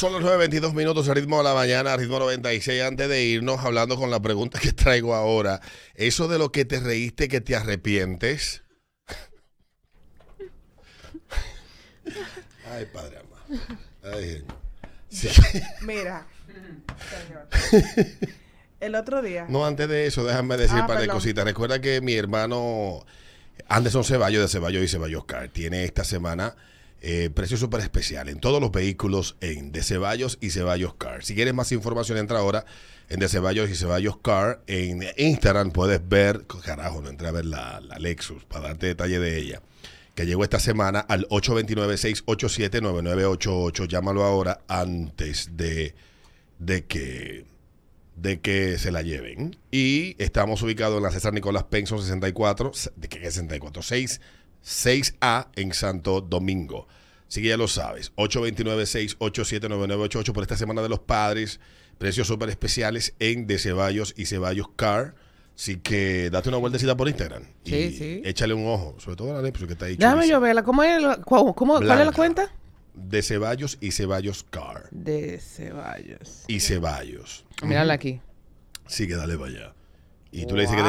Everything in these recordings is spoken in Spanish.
Son los 9.22 minutos, el ritmo de la mañana, ritmo 96. Antes de irnos, hablando con la pregunta que traigo ahora, eso de lo que te reíste que te arrepientes. Ay, padre amado. Ay, sí. Mira, señor. El otro día. No, antes de eso, déjame decir Ah, un par de cositas. Recuerda que mi hermano Anderson Ceballos de Ceballos y Ceballos Car tiene esta semana eh, precio súper especial en todos los vehículos en de Ceballos y Ceballos Car. Si quieres más información, entra ahora en de Ceballos y Ceballos Car. En Instagram puedes ver, carajo, no entré a ver la, la Lexus para darte detalle de ella. Que llegó esta semana al 829-687-9988. Llámalo ahora antes de, de que de que se la lleven. Y estamos ubicados en la César Nicolás Penson 64, de que es 64, 6, 6A en Santo Domingo. Así que ya lo sabes, 829-687-9988 por esta Semana de los Padres, precios súper especiales en De Ceballos y Ceballos Car. Así que date una vueltecita por Instagram y Sí, sí. échale un ojo, sobre todo a la Lepso que está ahí. Déjame yo verla. ¿Cómo es, la- cómo- cómo- ¿Cuál es la cuenta? De Ceballos y Ceballos Car. De Ceballos. Y Ceballos. Mírala aquí. Sí, que dale para allá. Y tú le dices que te,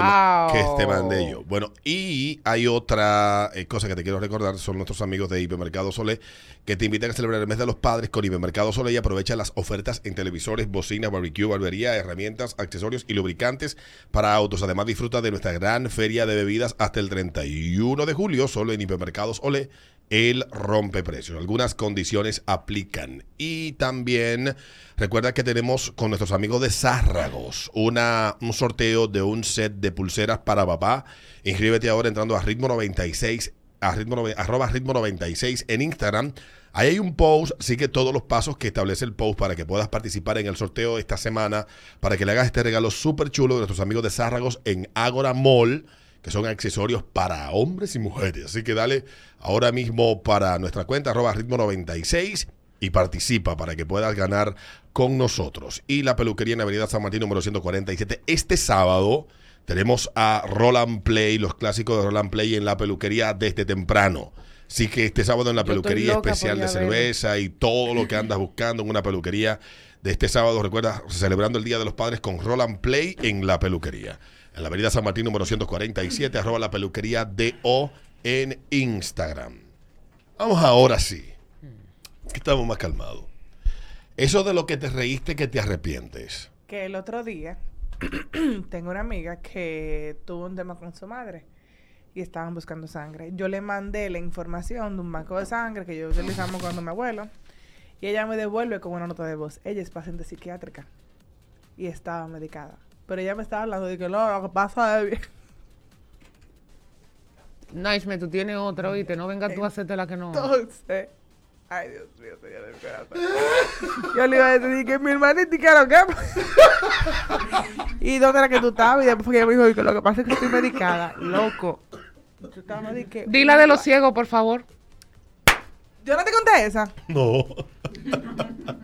que te mande yo. Bueno, y hay otra eh, cosa que te quiero recordar, son nuestros amigos de Hipermercado Solé, que te invitan a celebrar el mes de los padres con Hipermercado Solé y aprovecha las ofertas en televisores, bocinas, barbecue, barbería, herramientas, accesorios y lubricantes para autos. Además, disfruta de nuestra gran feria de bebidas hasta el 31 de julio, solo en Hipermercados Olé. El rompeprecios. Algunas condiciones aplican. Y también recuerda que tenemos con nuestros amigos de Zárragos una, un sorteo de un set de pulseras para papá. Inscríbete ahora entrando a ritmo 96, a ritmo, arroba ritmo 96 en Instagram. Ahí hay un post, sigue todos los pasos que establece el post para que puedas participar en el sorteo esta semana, para que le hagas este regalo súper chulo de nuestros amigos de Zárragos en Agora Mall que son accesorios para hombres y mujeres. Así que dale ahora mismo para nuestra cuenta, arroba ritmo 96 y participa para que puedas ganar con nosotros. Y la peluquería en Avenida San Martín número 147. Este sábado tenemos a Roland Play, los clásicos de Roland Play en la peluquería desde temprano. Así que este sábado en la peluquería especial de cerveza y todo lo que andas buscando en una peluquería de este sábado, recuerda, celebrando el Día de los Padres con Roland Play en la peluquería. En la avenida San Martín número 147, arroba la peluquería DO en Instagram. Vamos ahora sí. Que estamos más calmados. Eso de lo que te reíste que te arrepientes. que el otro día tengo una amiga que tuvo un tema con su madre y estaban buscando sangre. Yo le mandé la información de un banco de sangre que yo utilizamos cuando mi abuelo y ella me devuelve con una nota de voz. Ella es paciente psiquiátrica y estaba medicada. Pero ella me estaba hablando de que no, lo que pasa es bien. Naishme, tú tienes otra, oíste. No venga tú a hacerte la que no. Entonces, ay Dios mío, señor del corazón. Yo le iba a decir que mi hermanita y que lo que. ¿Y dónde era que tú estabas? Y después ella me dijo "Y que lo que pasa es que estoy medicada. Loco. Tú estabas Dila de los ciegos, por favor. Yo no te conté esa. No.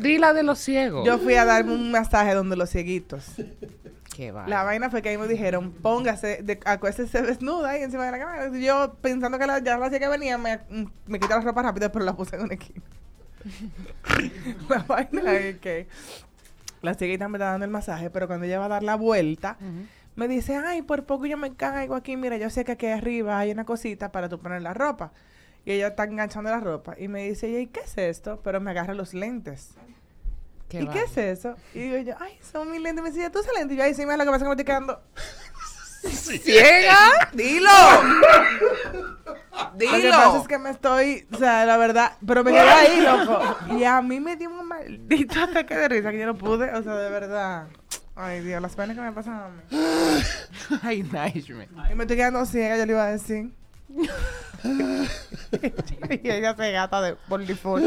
Dila de los ciegos. Yo fui a darme un masaje donde los cieguitos. Qué. La vaina fue que ahí me dijeron, póngase, de, acuéstese desnuda ahí encima de la cama. Yo pensando que la, ya la ciega venía, me, me quité la ropa rápido, pero la puse en una esquina. la vaina es que la cieguita me está dando el masaje, pero cuando ella va a dar la vuelta, me dice, ay, por poco yo me caigo aquí, mira, yo sé que aquí arriba hay una cosita para tú poner la ropa. Y ella está enganchando la ropa. Y me dice, ¿y qué es esto? Pero me agarra los lentes. Qué ¿Y qué es eso? Y digo yo, ay, son mis lentes. Me decía, ¿tú usas lentes? Y yo, ay, sí, mira lo que pasa que me estoy quedando ciega. Dilo. Lo que pasa es que me estoy, o sea, la verdad, pero me quedé ahí, loco. Y a mí me dio un maldito ataque de risa que yo no pude, o sea, de verdad. Ay, Dios, las penas que me pasan a mí. Ay, Naishme. Y me estoy quedando ciega, yo le iba a decir. y ella se gata de por default.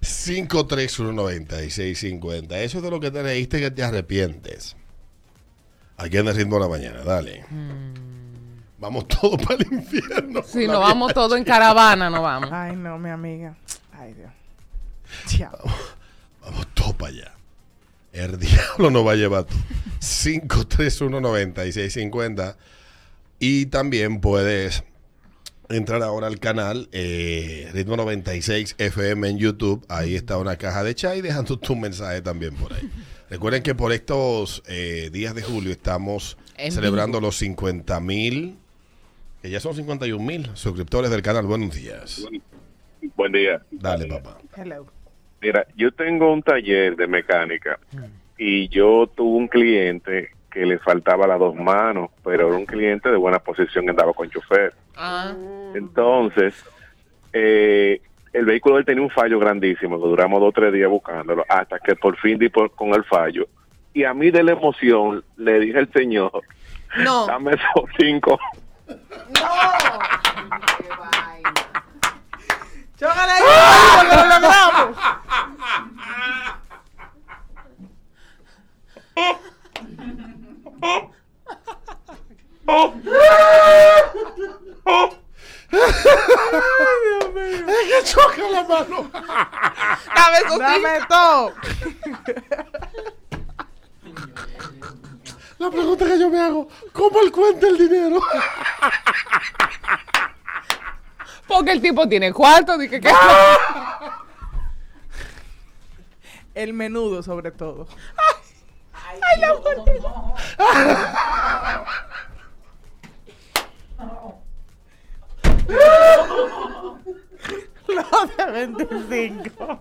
5319650. Eso es de lo que te reíste que te arrepientes. Aquí en el ritmo de la mañana, dale. Vamos todos para el infierno. Si nos vamos todos en caravana, nos vamos. Ay, no, mi amiga. Ay, Dios. Chao. Vamos todos para allá. El diablo nos va a llevar. 5319650. Y también puedes entrar ahora al canal eh, Ritmo 96 FM en YouTube. Ahí está una caja de chai dejando tu mensaje también por ahí. Recuerden que por estos eh, días de julio estamos En celebrando los 50 mil, que ya son 51 mil suscriptores del canal. Buenos días. Buen día. Dale, papá. Hello. Mira, yo tengo un taller de mecánica y yo tuve un cliente que le faltaba las dos manos, pero era un cliente de buena posición que andaba con chofer. Ah, Entonces, eh, el vehículo de él tenía un fallo grandísimo, que duramos dos o tres días buscándolo, hasta que por fin di por- con el fallo. Y a mí de la emoción le dije al señor, no. dame esos cinco. ¡Chócale ahí! ¡Que lo logramos! choca La pregunta que yo me hago, ¿cómo él cuenta el dinero? Porque el tipo tiene cuarto. Dije que. El menudo, sobre todo. Lo de 25.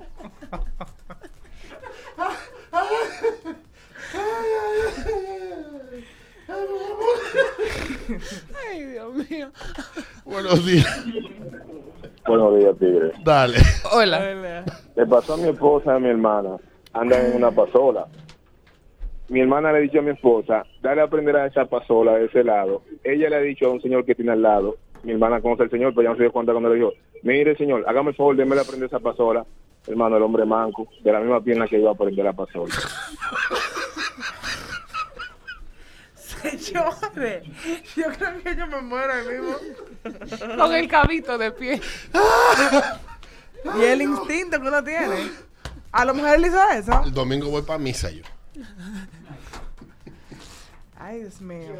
Ay, Dios mío. Buenos días. Buenos días, Tigre. Dale. Hola. Le pasó a mi esposa y a mi hermana. Andan en una pasola. Mi hermana le ha dicho a mi esposa, dale a aprender a esa pasola de ese lado. Ella le ha dicho a un señor que tiene al lado. Mi hermana conoce al señor, pero ya no se dio cuenta cuando le dijo, mire señor, hágame el favor, démele a aprender esa pasola. Hermano, el hombre manco, de la misma pierna que iba a aprender la pasola. Señores, yo creo que yo me muero ahí mismo. Con el cabito de pie. Y el instinto que uno tiene. A lo mejor él hizo eso. El domingo voy para misa yo. Ay, Dios mío.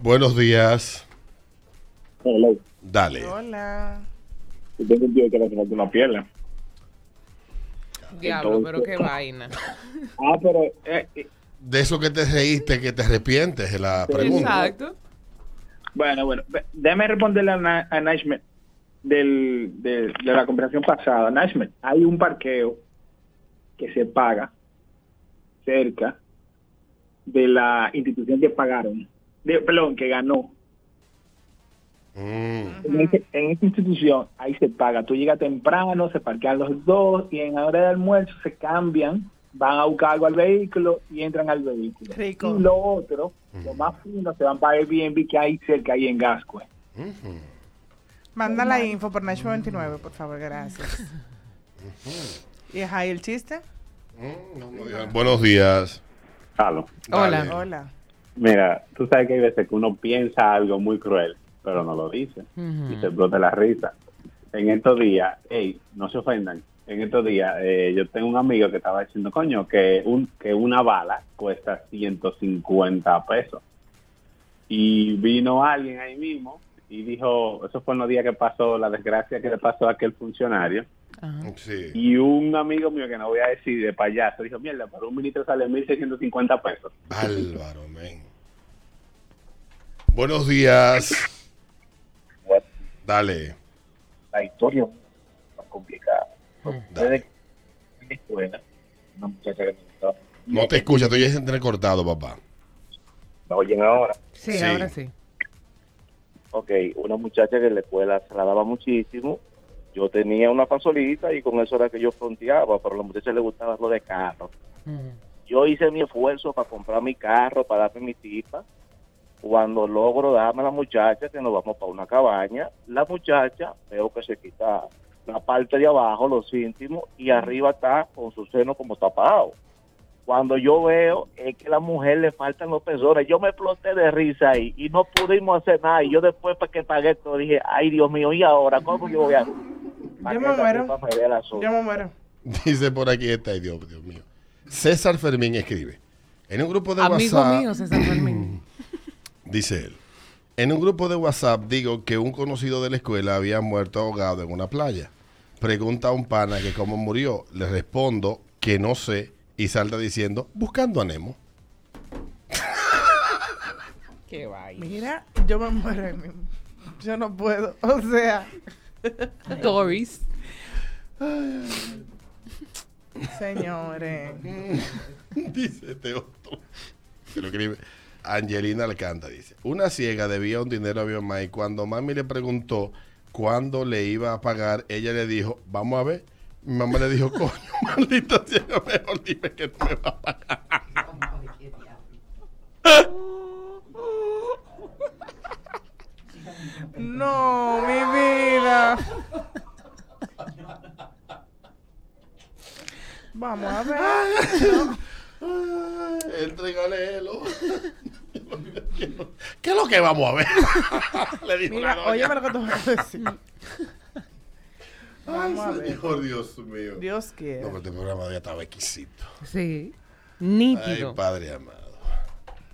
Buenos días. Dale. Hola. Yo tengo un tío que le falta una pierna. Diablo, pero qué vaina. Ah, pero eh, De eso que te reíste, que te arrepientes de la pregunta. Exacto. Bueno, bueno, déjame responderle a, Na- a Naishmet del, de, de la conversación pasada. Naishmet, hay un parqueo que se paga cerca de la institución que pagaron, de, perdón, que ganó. Mm. En, ese- en esa institución, ahí se paga. Tú llegas temprano, se parquean los dos y en la hora de almuerzo se cambian, van a buscar algo al vehículo y entran al vehículo. Rico. Y lo otro, lo más fino, se van para Airbnb que hay cerca ahí en Gascue. Manda la info por Nacho 29, por favor, gracias. ¿Y es ahí el chiste? Mm, no, no digan. Buenos días. Hola. Hola. mira, tú sabes que hay veces que uno piensa algo muy cruel, pero no lo dice y se explota la risa. En estos días, hey, no se ofendan, en estos días eh, yo tengo un amigo que estaba diciendo, coño, que, un, que una bala cuesta 150 pesos. Y vino alguien ahí mismo y dijo, eso fue en los días que pasó la desgracia que le pasó a aquel funcionario. Ajá. Sí. Y un amigo mío que no voy a decir de payaso dijo, mierda, pero un ministro sale 1.650 pesos. Bárbaro, men. Buenos días. Dale. La historia es más complicada. Dale. en la escuela, una muchacha que me gustaba. No te escuchas, estoy entrecortado, papá. ¿Me oyen ahora? Sí, Sí. ahora sí. Ok, una muchacha que en la escuela se la daba muchísimo. Yo tenía una pasolita y con eso era que yo fronteaba, pero a la muchacha le gustaba lo de carro. Yo hice mi esfuerzo para comprar mi carro, para darme mi tipa. Cuando logro darme a la muchacha, que nos vamos para una cabaña, la muchacha veo que se quita la parte de abajo, los íntimos, y arriba está con su seno como tapado. Cuando yo veo es que a la mujer le faltan los pezones, yo me exploté de risa ahí y no pudimos hacer nada. Y yo después para que pagué todo dije, ay Dios mío, ¿y ahora cómo yo voy a...? Yo me muero. Yo me muero. Dice por aquí esta, ay, Dios, Dios mío. César Fermín escribe. En un grupo de Amigo WhatsApp, mío, César Fermín. dice él, En un grupo de WhatsApp digo que un conocido de la escuela había muerto ahogado en una playa. Pregunta a un pana que cómo murió. Le respondo que no sé y salta diciendo buscando a Nemo. Qué vaina. Mira, yo me muero ahí mismo. Yo no puedo. O sea, Doris. señores. dice este otro. Se lo escribe. Angelina Alcanta dice, una ciega debía un dinero a mi mamá y cuando mami le preguntó cuándo le iba a pagar, ella le dijo, vamos a ver. Mi mamá le dijo, coño, maldita ciega, mejor dime que no me va a pagar. No, mi vida. Vamos a ver. Entregale-lo. ¿Qué es lo que vamos a ver? le dijo Mira, óyeme lo que te voy a decir. Vamos a Ay, señor, Dios mío. Dios No, quiere. pero este programa ya estaba exquisito. Sí. Ay, Nítido. Padre amado.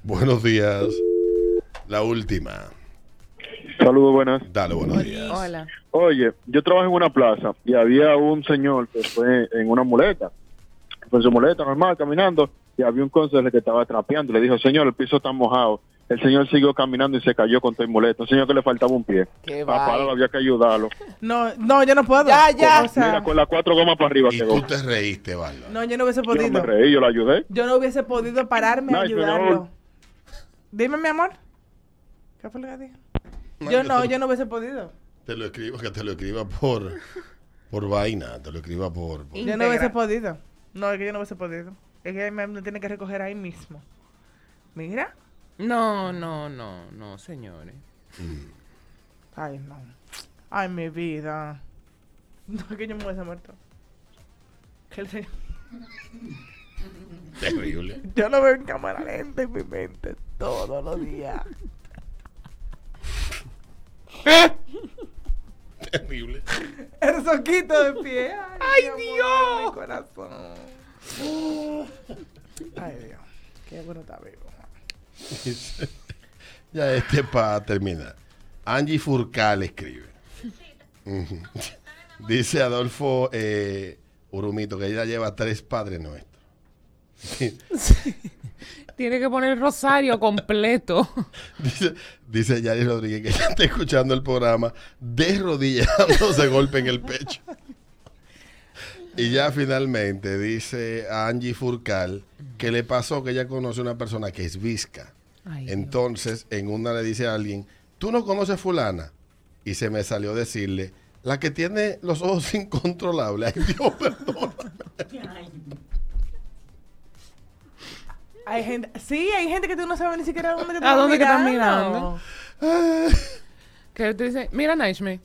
Buenos días. La última. Saludos, buenas. Dale, buenos días. Hola. Oye, yo trabajo en una plaza y había un señor que fue en una muleta, con su muleta normal, caminando, y había un consejero que estaba trapeando. Le dijo, señor, el piso está mojado. El señor siguió caminando y se cayó con todo el muleta. Un señor que le faltaba un pie. Qué Papá, había que ayudarlo. No, no, yo no puedo. Ya, ya. O sea, Mira, con las cuatro gomas para arriba Y quedó. tú te reíste, Bárbara. no, yo no hubiese Yo no me podido. reí, yo lo ayudé. Yo no hubiese podido pararme a ayudarlo. Dime, mi amor. ¿Qué fue lo que dije? Yo no, yo no hubiese podido. Te lo escribo, que te lo escriba por, por vaina. Te lo escriba por. por- Yo no hubiese podido. No, es que yo no hubiese podido. Es que me, me tiene que recoger ahí mismo. Mira. No, no, no, no, señores. Ay, no. Ay, mi vida. No, es que yo me hubiese muerto. Que el señor- Terrible. Yo lo veo en cámara lenta en mi mente todos los días. Terrible. El soquito de pie. Ay, Dios. Mi corazón. Ay, Dios. Qué bueno está vivo. Ya este para terminar. Angie Furcal escribe. Dice Adolfo eh, Urumito que ella lleva tres padres nuestros. Tiene que poner el rosario completo. Dice, dice Yari Rodríguez que ella está escuchando el programa de rodillas dándose golpe en el pecho. Y ya finalmente dice a Angie Furcal que le pasó que ella conoce una persona que es visca. Ay, Dios. Entonces, en una le dice a alguien, ¿tú no conoces fulana? Y se me salió decirle, la que tiene los ojos incontrolables. Ay, Dios, perdón. Hay gente, sí, hay gente que tú no sabes ni siquiera a dónde que ¿A dónde que están mirando. Que te dice, mira, Naishme.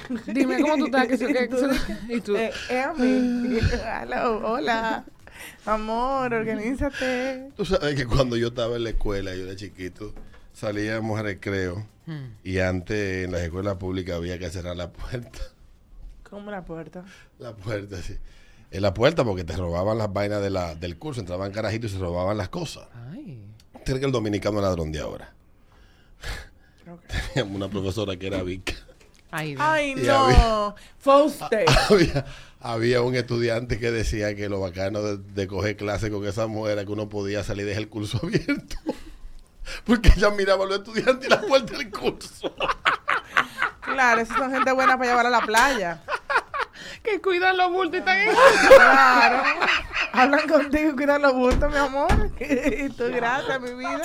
Dime cómo tú estás. que eso- que- Y tú y. Eh, es a mí. Hello, hola. Amor, organízate. Tú sabes que cuando yo estaba en la escuela, yo era chiquito, salíamos a recreo Hmm. y antes en las escuelas públicas había que cerrar la puerta. ¿Cómo la puerta? La puerta, sí. En la puerta porque te robaban las vainas de la, del curso, entraban carajitos y se robaban las cosas. Ay. Tiene que el dominicano ladrón de ahora. Teníamos una profesora que era Vic. Ay, Y no. había- Fue usted. había, había un estudiante que decía que lo bacano de, de coger clase con esa mujer era que uno podía salir desde el curso abierto. Porque ella miraba a los estudiantes y la puerta del curso. Claro, esas son gente buena para llevar a la playa. Que cuidan los bultos y están en- Claro. Hablan contigo y cuidan los bultos, mi amor. Y tú, gracias, mi vida.